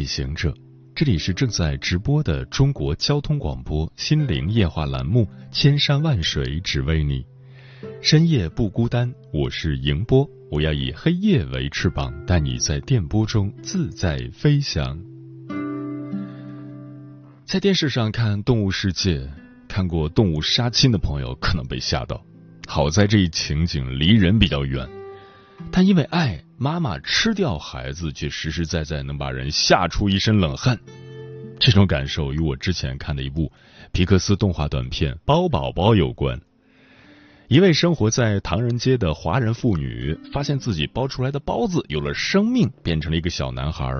旅行者，这里是正在直播的中国交通广播心灵夜话栏目《千山万水只为你》，深夜不孤单，我是迎波，我要以黑夜为翅膀，带你在电波中自在飞翔。在电视上看《动物世界》，看过动物杀亲的朋友可能被吓到，好在这一情景离人比较远。但因为爱，妈妈吃掉孩子，却实实在在能把人吓出一身冷汗。这种感受与我之前看的一部皮克斯动画短片《包宝宝》有关。一位生活在唐人街的华人妇女，发现自己包出来的包子有了生命，变成了一个小男孩。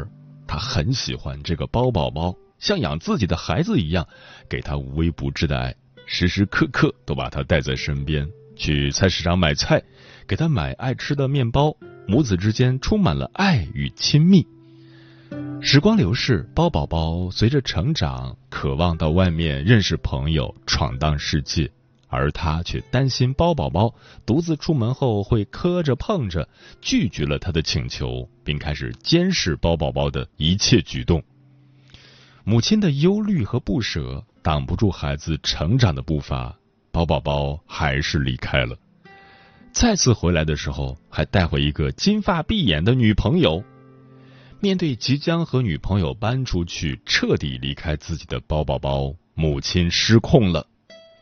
她很喜欢这个包宝宝，像养自己的孩子一样，给他无微不至的爱，时时刻刻都把他带在身边。去菜市场买菜。给他买爱吃的面包，母子之间充满了爱与亲密。时光流逝，包宝宝随着成长，渴望到外面认识朋友，闯荡世界，而他却担心包宝宝独自出门后会磕着碰着，拒绝了他的请求，并开始监视包宝宝的一切举动。母亲的忧虑和不舍挡不住孩子成长的步伐，包宝宝还是离开了。再次回来的时候，还带回一个金发碧眼的女朋友。面对即将和女朋友搬出去、彻底离开自己的包宝宝，母亲失控了。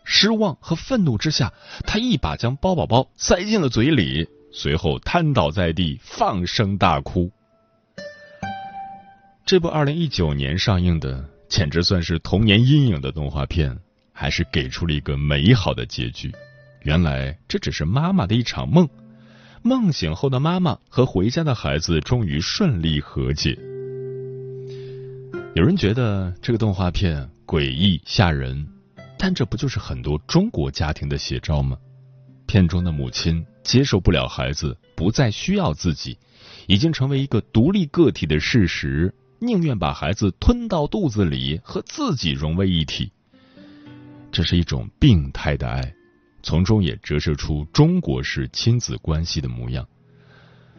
失望和愤怒之下，她一把将包宝宝塞进了嘴里，随后瘫倒在地，放声大哭。这部二零一九年上映的，简直算是童年阴影的动画片，还是给出了一个美好的结局。原来这只是妈妈的一场梦，梦醒后的妈妈和回家的孩子终于顺利和解。有人觉得这个动画片诡异吓人，但这不就是很多中国家庭的写照吗？片中的母亲接受不了孩子不再需要自己，已经成为一个独立个体的事实，宁愿把孩子吞到肚子里和自己融为一体。这是一种病态的爱。从中也折射出中国式亲子关系的模样。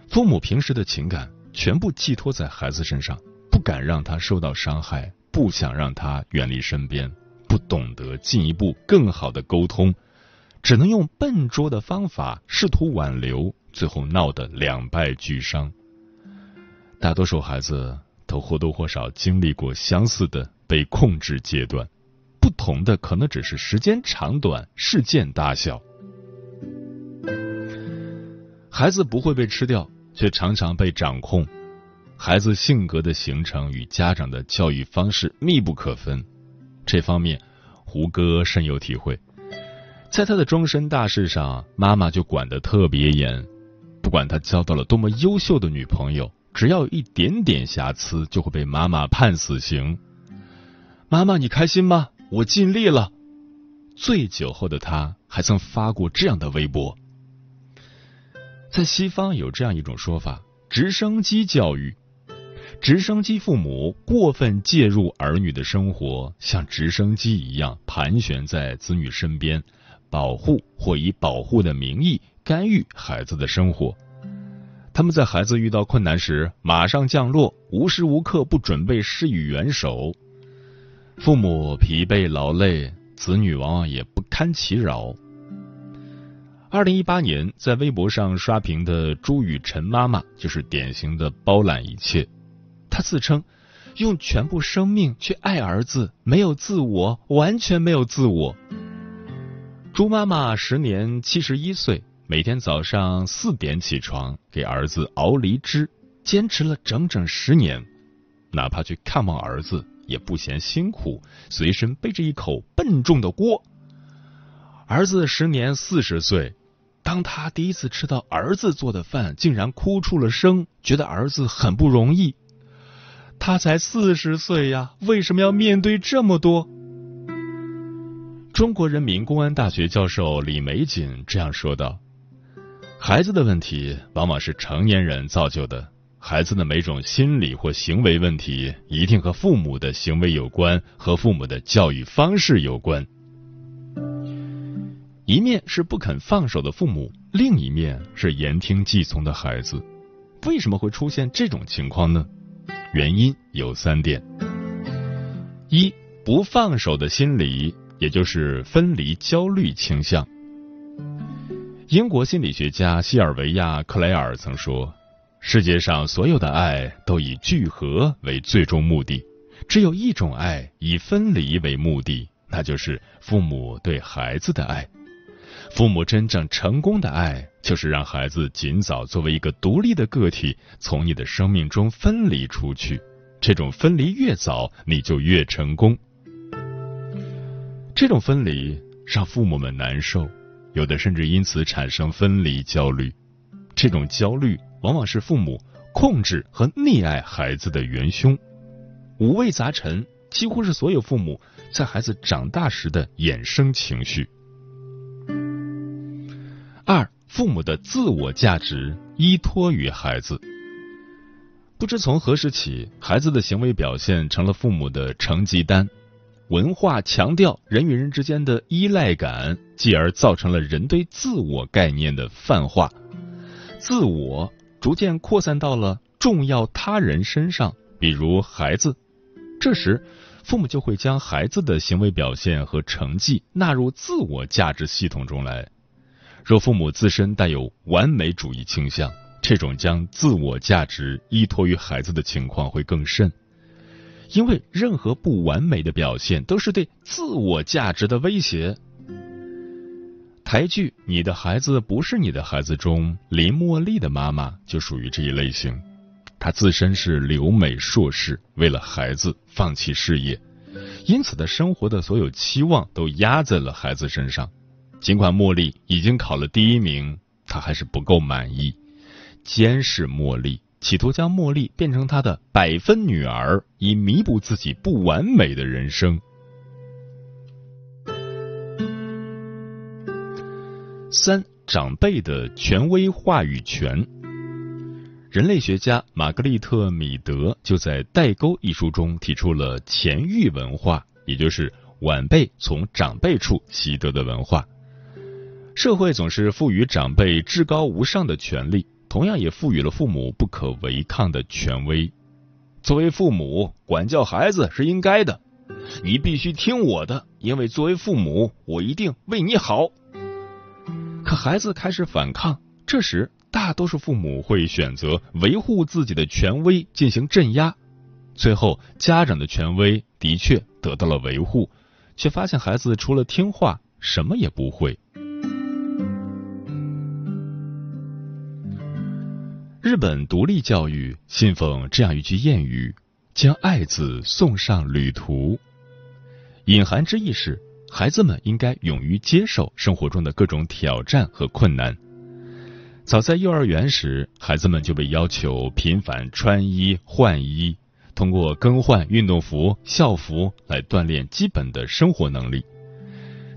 父母平时的情感全部寄托在孩子身上，不敢让他受到伤害，不想让他远离身边，不懂得进一步更好的沟通，只能用笨拙的方法试图挽留，最后闹得两败俱伤。大多数孩子都或多或少经历过相似的被控制阶段。不同的可能只是时间长短、事件大小。孩子不会被吃掉，却常常被掌控。孩子性格的形成与家长的教育方式密不可分。这方面，胡歌深有体会。在他的终身大事上，妈妈就管得特别严。不管他交到了多么优秀的女朋友，只要有一点点瑕疵，就会被妈妈判死刑。妈妈，你开心吗？我尽力了。醉酒后的他还曾发过这样的微博。在西方有这样一种说法：直升机教育，直升机父母过分介入儿女的生活，像直升机一样盘旋在子女身边，保护或以保护的名义干预孩子的生活。他们在孩子遇到困难时马上降落，无时无刻不准备施予援手。父母疲惫劳累，子女往往也不堪其扰。二零一八年在微博上刷屏的朱雨辰妈妈就是典型的包揽一切。她自称用全部生命去爱儿子，没有自我，完全没有自我。朱妈妈时年七十一岁，每天早上四点起床给儿子熬梨汁，坚持了整整十年，哪怕去看望儿子。也不嫌辛苦，随身背着一口笨重的锅。儿子时年四十岁，当他第一次吃到儿子做的饭，竟然哭出了声，觉得儿子很不容易。他才四十岁呀，为什么要面对这么多？中国人民公安大学教授李玫瑾这样说道：“孩子的问题往往是成年人造就的，孩子的每种心理或行为问题，一定和父母的行为有关，和父母的教育方式有关。一面是不肯放手的父母，另一面是言听计从的孩子。为什么会出现这种情况呢？原因有三点：一不放手的心理。”也就是分离焦虑倾向。英国心理学家西尔维亚·克莱尔曾说：“世界上所有的爱都以聚合为最终目的，只有一种爱以分离为目的，那就是父母对孩子的爱。父母真正成功的爱，就是让孩子尽早作为一个独立的个体从你的生命中分离出去。这种分离越早，你就越成功。”这种分离让父母们难受，有的甚至因此产生分离焦虑。这种焦虑往往是父母控制和溺爱孩子的元凶，五味杂陈，几乎是所有父母在孩子长大时的衍生情绪。二，父母的自我价值依托于孩子。不知从何时起，孩子的行为表现成了父母的成绩单。文化强调人与人之间的依赖感，继而造成了人对自我概念的泛化，自我逐渐扩散到了重要他人身上，比如孩子。这时，父母就会将孩子的行为表现和成绩纳入自我价值系统中来。若父母自身带有完美主义倾向，这种将自我价值依托于孩子的情况会更甚。因为任何不完美的表现都是对自我价值的威胁。台剧《你的孩子不是你的孩子》中，林茉莉的妈妈就属于这一类型。她自身是留美硕士，为了孩子放弃事业，因此她生活的所有期望都压在了孩子身上。尽管茉莉已经考了第一名，她还是不够满意，监视茉莉。企图将茉莉变成他的百分女儿，以弥补自己不完美的人生。三、长辈的权威话语权。人类学家玛格丽特·米德就在《代沟》一书中提出了前域文化，也就是晚辈从长辈处习得的文化。社会总是赋予长辈至高无上的权利。同样也赋予了父母不可违抗的权威。作为父母，管教孩子是应该的，你必须听我的，因为作为父母，我一定为你好。可孩子开始反抗，这时大多数父母会选择维护自己的权威进行镇压，最后家长的权威的确得到了维护，却发现孩子除了听话，什么也不会。日本独立教育信奉这样一句谚语：“将爱子送上旅途。”隐含之意是，孩子们应该勇于接受生活中的各种挑战和困难。早在幼儿园时，孩子们就被要求频繁穿衣换衣，通过更换运动服、校服来锻炼基本的生活能力。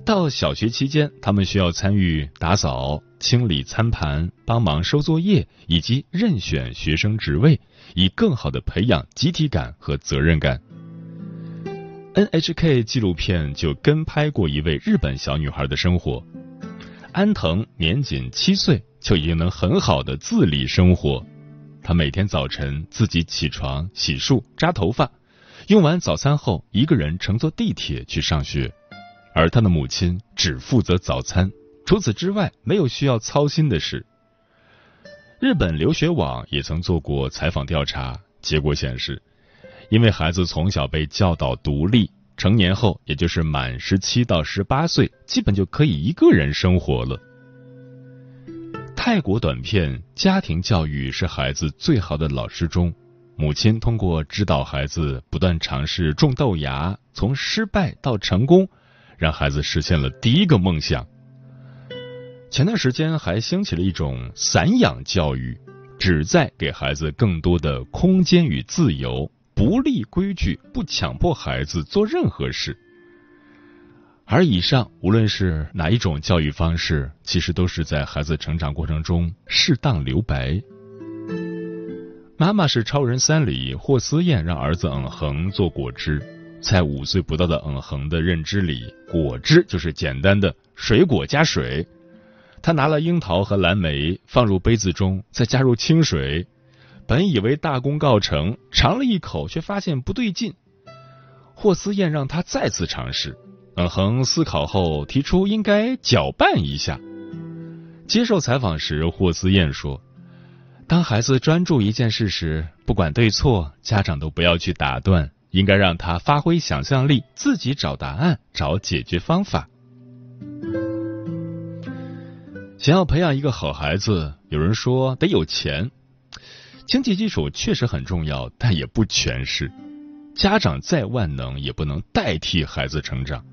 到小学期间，他们需要参与打扫、清理餐盘、帮忙收作业，以及任选学生职位，以更好的培养集体感和责任感。NHK 纪录片就跟拍过一位日本小女孩的生活。安藤年仅七岁，就已经能很好的自理生活。她每天早晨自己起床、洗漱、扎头发，用完早餐后，一个人乘坐地铁去上学。而他的母亲只负责早餐，除此之外没有需要操心的事。日本留学网也曾做过采访调查，结果显示，因为孩子从小被教导独立，成年后也就是满十七到十八岁，基本就可以一个人生活了。泰国短片《家庭教育是孩子最好的老师》中，母亲通过指导孩子不断尝试种豆芽，从失败到成功。让孩子实现了第一个梦想。前段时间还兴起了一种散养教育，旨在给孩子更多的空间与自由，不立规矩，不强迫孩子做任何事。而以上无论是哪一种教育方式，其实都是在孩子成长过程中适当留白。妈妈是超人三里，霍思燕让儿子嗯恒做果汁，在五岁不到的嗯恒的认知里，果汁就是简单的水果加水。他拿了樱桃和蓝莓放入杯子中，再加入清水。本以为大功告成，尝了一口却发现不对劲。霍思燕让他再次尝试。嗯哼思考后提出应该搅拌一下。接受采访时，霍思燕说：“当孩子专注一件事时，不管对错，家长都不要去打断，应该让他发挥想象力，自己找答案，找解决方法。”想要培养一个好孩子，有人说得有钱，经济基础确实很重要，但也不全是。家长再万能，也不能代替孩子成长。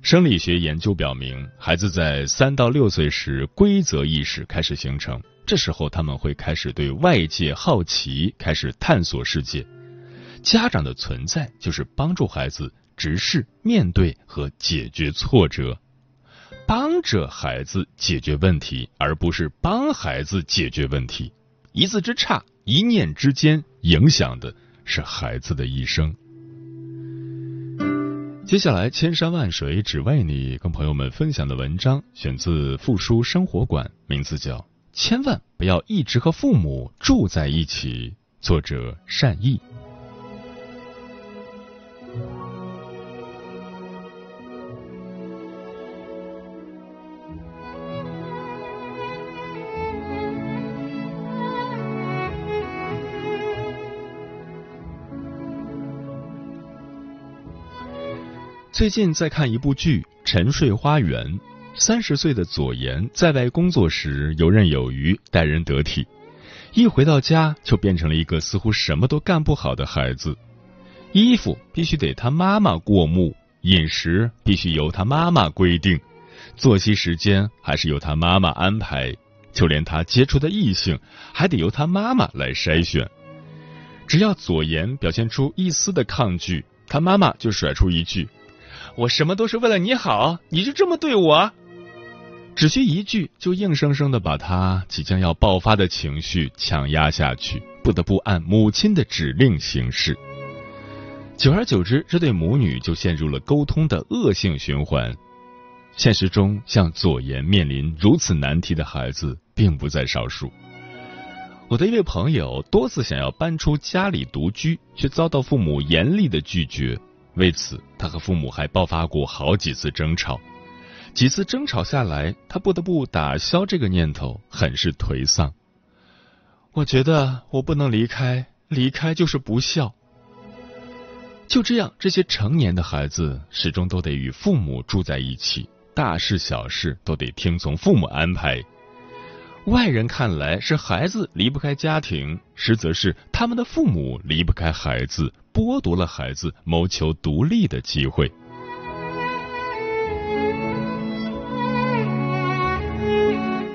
生理学研究表明，孩子在三到六岁时，规则意识开始形成，这时候他们会开始对外界好奇，开始探索世界。家长的存在就是帮助孩子直视、面对和解决挫折。帮着孩子解决问题，而不是帮孩子解决问题。一字之差，一念之间，影响的是孩子的一生。接下来，千山万水只为你，跟朋友们分享的文章选自复书生活馆，名字叫《千万不要一直和父母住在一起》，作者善意。最近在看一部剧《沉睡花园》，三十岁的左岩在外工作时游刃有余，待人得体，一回到家就变成了一个似乎什么都干不好的孩子。衣服必须得他妈妈过目，饮食必须由他妈妈规定，作息时间还是由他妈妈安排，就连他接触的异性还得由他妈妈来筛选。只要左岩表现出一丝的抗拒，他妈妈就甩出一句。我什么都是为了你好，你就这么对我？只需一句，就硬生生的把他即将要爆发的情绪强压下去，不得不按母亲的指令行事。久而久之，这对母女就陷入了沟通的恶性循环。现实中，像左岩面临如此难题的孩子并不在少数。我的一位朋友多次想要搬出家里独居，却遭到父母严厉的拒绝。为此，他和父母还爆发过好几次争吵。几次争吵下来，他不得不打消这个念头，很是颓丧。我觉得我不能离开，离开就是不孝。就这样，这些成年的孩子始终都得与父母住在一起，大事小事都得听从父母安排。外人看来是孩子离不开家庭，实则是他们的父母离不开孩子。剥夺了孩子谋求独立的机会。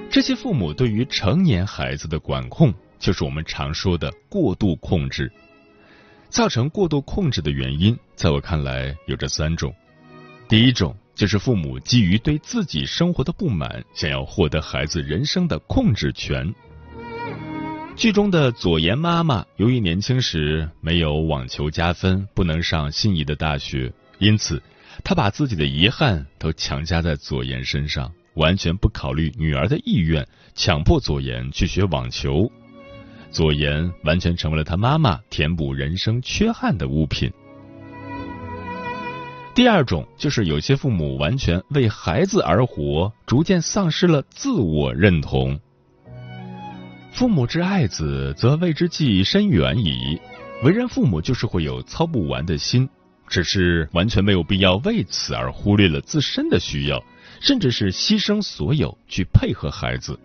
这些父母对于成年孩子的管控，就是我们常说的过度控制。造成过度控制的原因，在我看来有这三种。第一种就是父母基于对自己生活的不满，想要获得孩子人生的控制权。剧中的左岩妈妈，由于年轻时没有网球加分，不能上心仪的大学，因此她把自己的遗憾都强加在左岩身上，完全不考虑女儿的意愿，强迫左岩去学网球。左岩完全成为了他妈妈填补人生缺憾的物品。第二种就是有些父母完全为孩子而活，逐渐丧失了自我认同。父母之爱子，则为之计深远矣。为人父母就是会有操不完的心，只是完全没有必要为此而忽略了自身的需要，甚至是牺牲所有去配合孩子。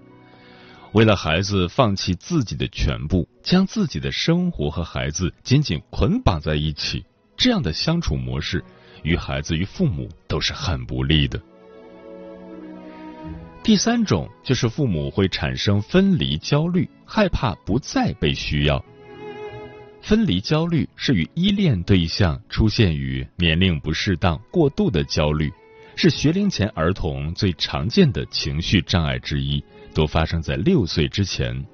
为了孩子放弃自己的全部，将自己的生活和孩子紧紧捆绑在一起，这样的相处模式，与孩子与父母都是很不利的。第三种就是父母会产生分离焦虑，害怕不再被需要。分离焦虑是与依恋对象出现于年龄不适当、过度的焦虑，是学龄前儿童最常见的情绪障碍之一，都发生在六岁之前。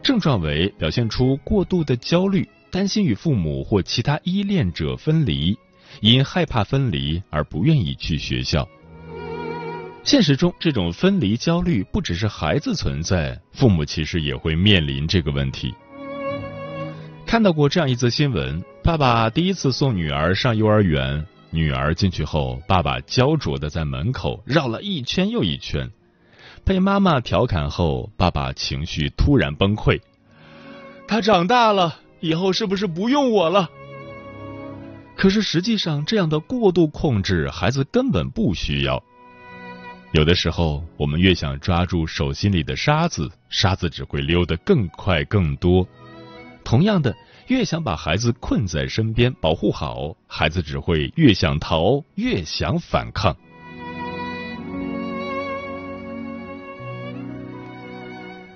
症状为表现出过度的焦虑，担心与父母或其他依恋者分离，因害怕分离而不愿意去学校。现实中，这种分离焦虑不只是孩子存在，父母其实也会面临这个问题。看到过这样一则新闻：爸爸第一次送女儿上幼儿园，女儿进去后，爸爸焦灼的在门口绕了一圈又一圈。被妈妈调侃后，爸爸情绪突然崩溃。他长大了以后是不是不用我了？可是实际上，这样的过度控制，孩子根本不需要。有的时候，我们越想抓住手心里的沙子，沙子只会溜得更快更多。同样的，越想把孩子困在身边保护好，孩子只会越想逃，越想反抗。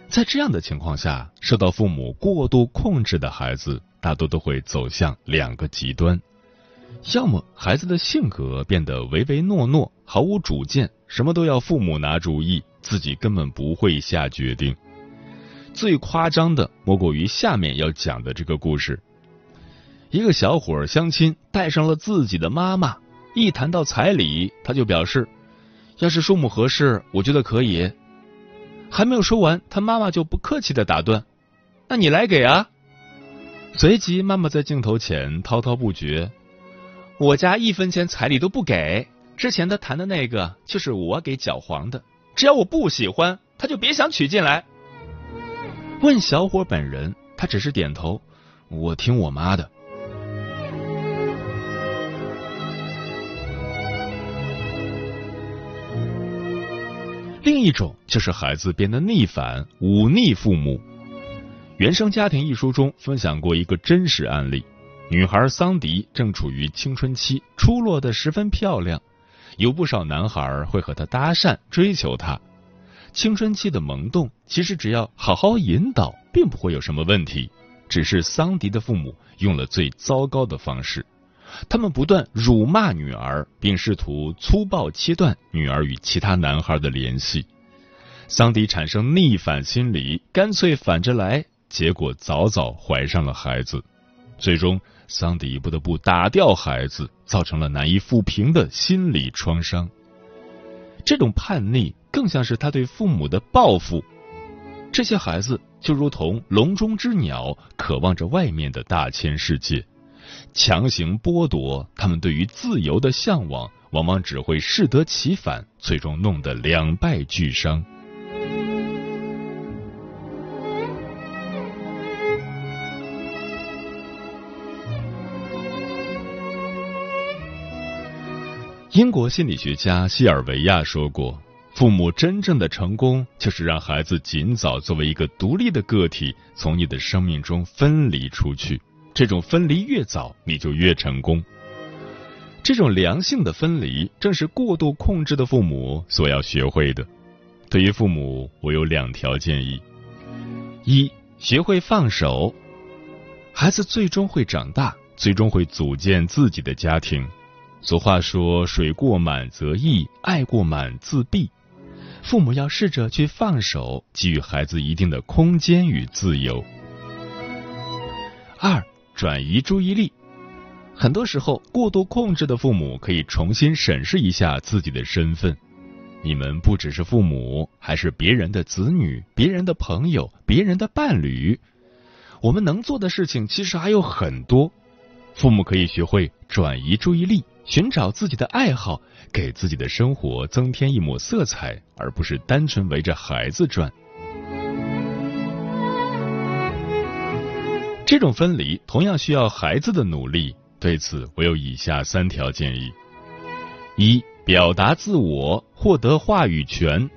在这样的情况下，受到父母过度控制的孩子，大多都会走向两个极端：要么孩子的性格变得唯唯诺诺，毫无主见，什么都要父母拿主意，自己根本不会下决定。最夸张的莫过于下面要讲的这个故事：一个小伙儿相亲带上了自己的妈妈，一谈到彩礼，他就表示，要是数目合适，我觉得可以。还没有说完，他妈妈就不客气的打断：“那你来给啊！”随即，妈妈在镜头前滔滔不绝：“我家一分钱彩礼都不给，之前他谈的那个就是我给搅黄的，只要我不喜欢，他就别想娶进来。”问小伙本人，他只是点头。我听我妈的。另一种就是孩子变得逆反，忤逆父母。原生家庭一书中分享过一个真实案例：女孩桑迪正处于青春期，出落的十分漂亮，有不少男孩会和她搭讪，追求她。青春期的萌动，其实只要好好引导，并不会有什么问题。只是桑迪的父母用了最糟糕的方式，他们不断辱骂女儿，并试图粗暴切断女儿与其他男孩的联系。桑迪产生逆反心理，干脆反着来，结果早早怀上了孩子。最终，桑迪不得不打掉孩子，造成了难以抚平的心理创伤。这种叛逆。更像是他对父母的报复。这些孩子就如同笼中之鸟，渴望着外面的大千世界，强行剥夺他们对于自由的向往，往往只会适得其反，最终弄得两败俱伤。英国心理学家西尔维亚说过。父母真正的成功，就是让孩子尽早作为一个独立的个体，从你的生命中分离出去。这种分离越早，你就越成功。这种良性的分离，正是过度控制的父母所要学会的。对于父母，我有两条建议：一，学会放手。孩子最终会长大，最终会组建自己的家庭。俗话说：“水过满则溢，爱过满自闭。”父母要试着去放手，给予孩子一定的空间与自由。二，转移注意力。很多时候，过度控制的父母可以重新审视一下自己的身份。你们不只是父母，还是别人的子女、别人的朋友、别人的伴侣。我们能做的事情其实还有很多。父母可以学会转移注意力。寻找自己的爱好，给自己的生活增添一抹色彩，而不是单纯围着孩子转。这种分离同样需要孩子的努力。对此，我有以下三条建议：一、表达自我，获得话语权。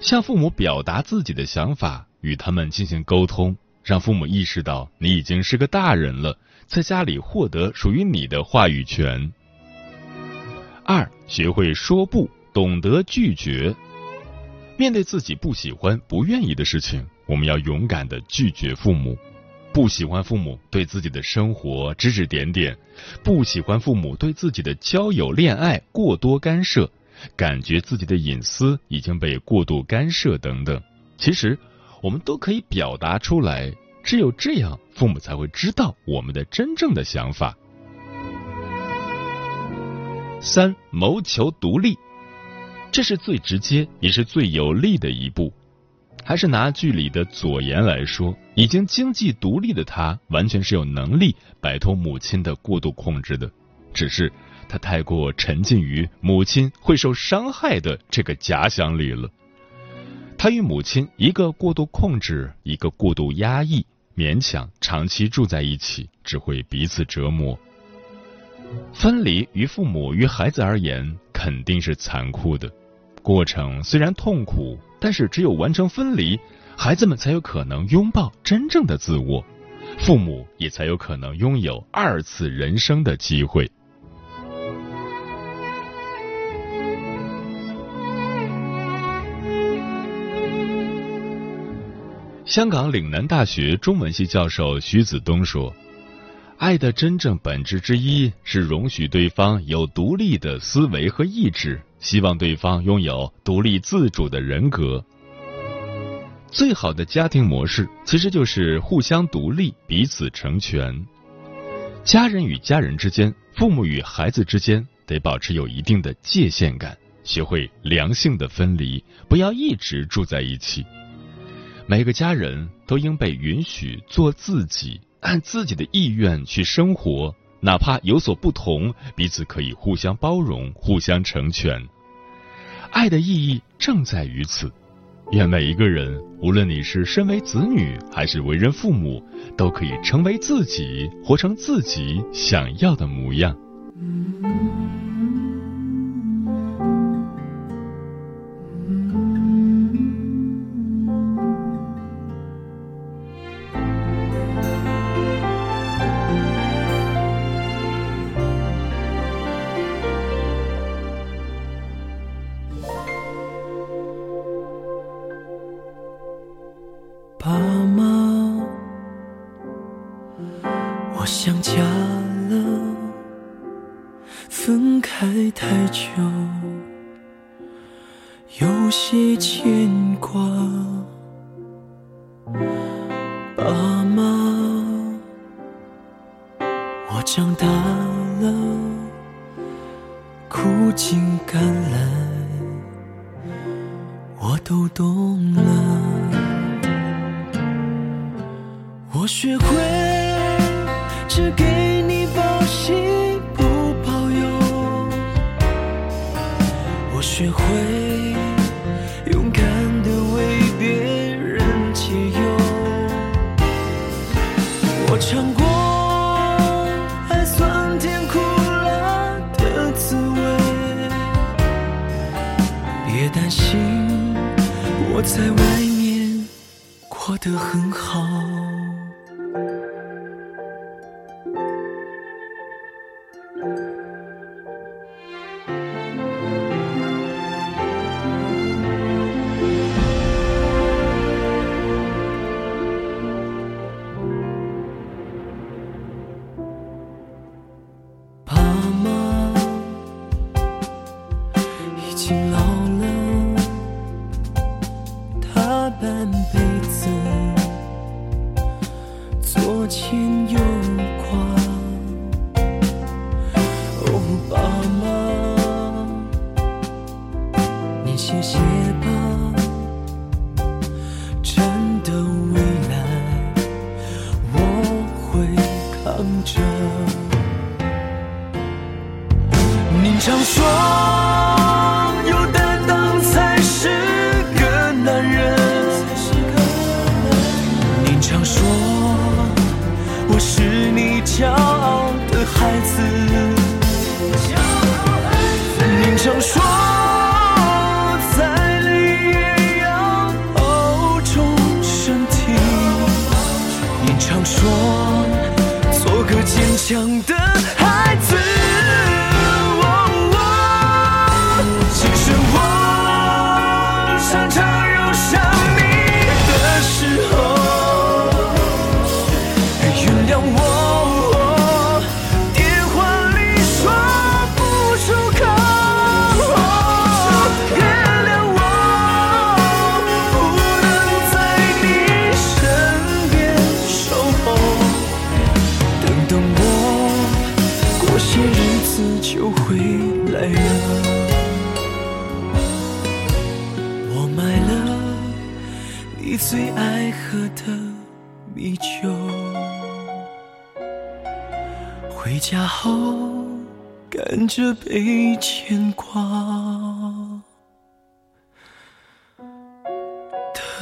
向父母表达自己的想法，与他们进行沟通，让父母意识到你已经是个大人了，在家里获得属于你的话语权。二，学会说不，懂得拒绝。面对自己不喜欢、不愿意的事情，我们要勇敢的拒绝父母。不喜欢父母对自己的生活指指点点，不喜欢父母对自己的交友、恋爱过多干涉，感觉自己的隐私已经被过度干涉等等。其实，我们都可以表达出来。只有这样，父母才会知道我们的真正的想法。三，谋求独立，这是最直接也是最有利的一步。还是拿剧里的左岩来说，已经经济独立的他，完全是有能力摆脱母亲的过度控制的，只是他太过沉浸于母亲会受伤害的这个假想里了。他与母亲一个过度控制，一个过度压抑，勉强长期住在一起，只会彼此折磨。分离于父母与孩子而言，肯定是残酷的。过程虽然痛苦，但是只有完成分离，孩子们才有可能拥抱真正的自我，父母也才有可能拥有二次人生的机会。香港岭南大学中文系教授徐子东说。爱的真正本质之一是容许对方有独立的思维和意志，希望对方拥有独立自主的人格。最好的家庭模式其实就是互相独立，彼此成全。家人与家人之间，父母与孩子之间，得保持有一定的界限感，学会良性的分离，不要一直住在一起。每个家人都应被允许做自己。按自己的意愿去生活，哪怕有所不同，彼此可以互相包容、互相成全。爱的意义正在于此。愿每一个人，无论你是身为子女还是为人父母，都可以成为自己，活成自己想要的模样。待太久，有些牵挂。爸妈，我长大了，苦尽甘来，我都懂了。我学会只给你报喜。学会勇敢的为别人解忧我尝过爱酸甜苦辣的滋味别担心我在外面过得很好。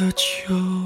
的秋。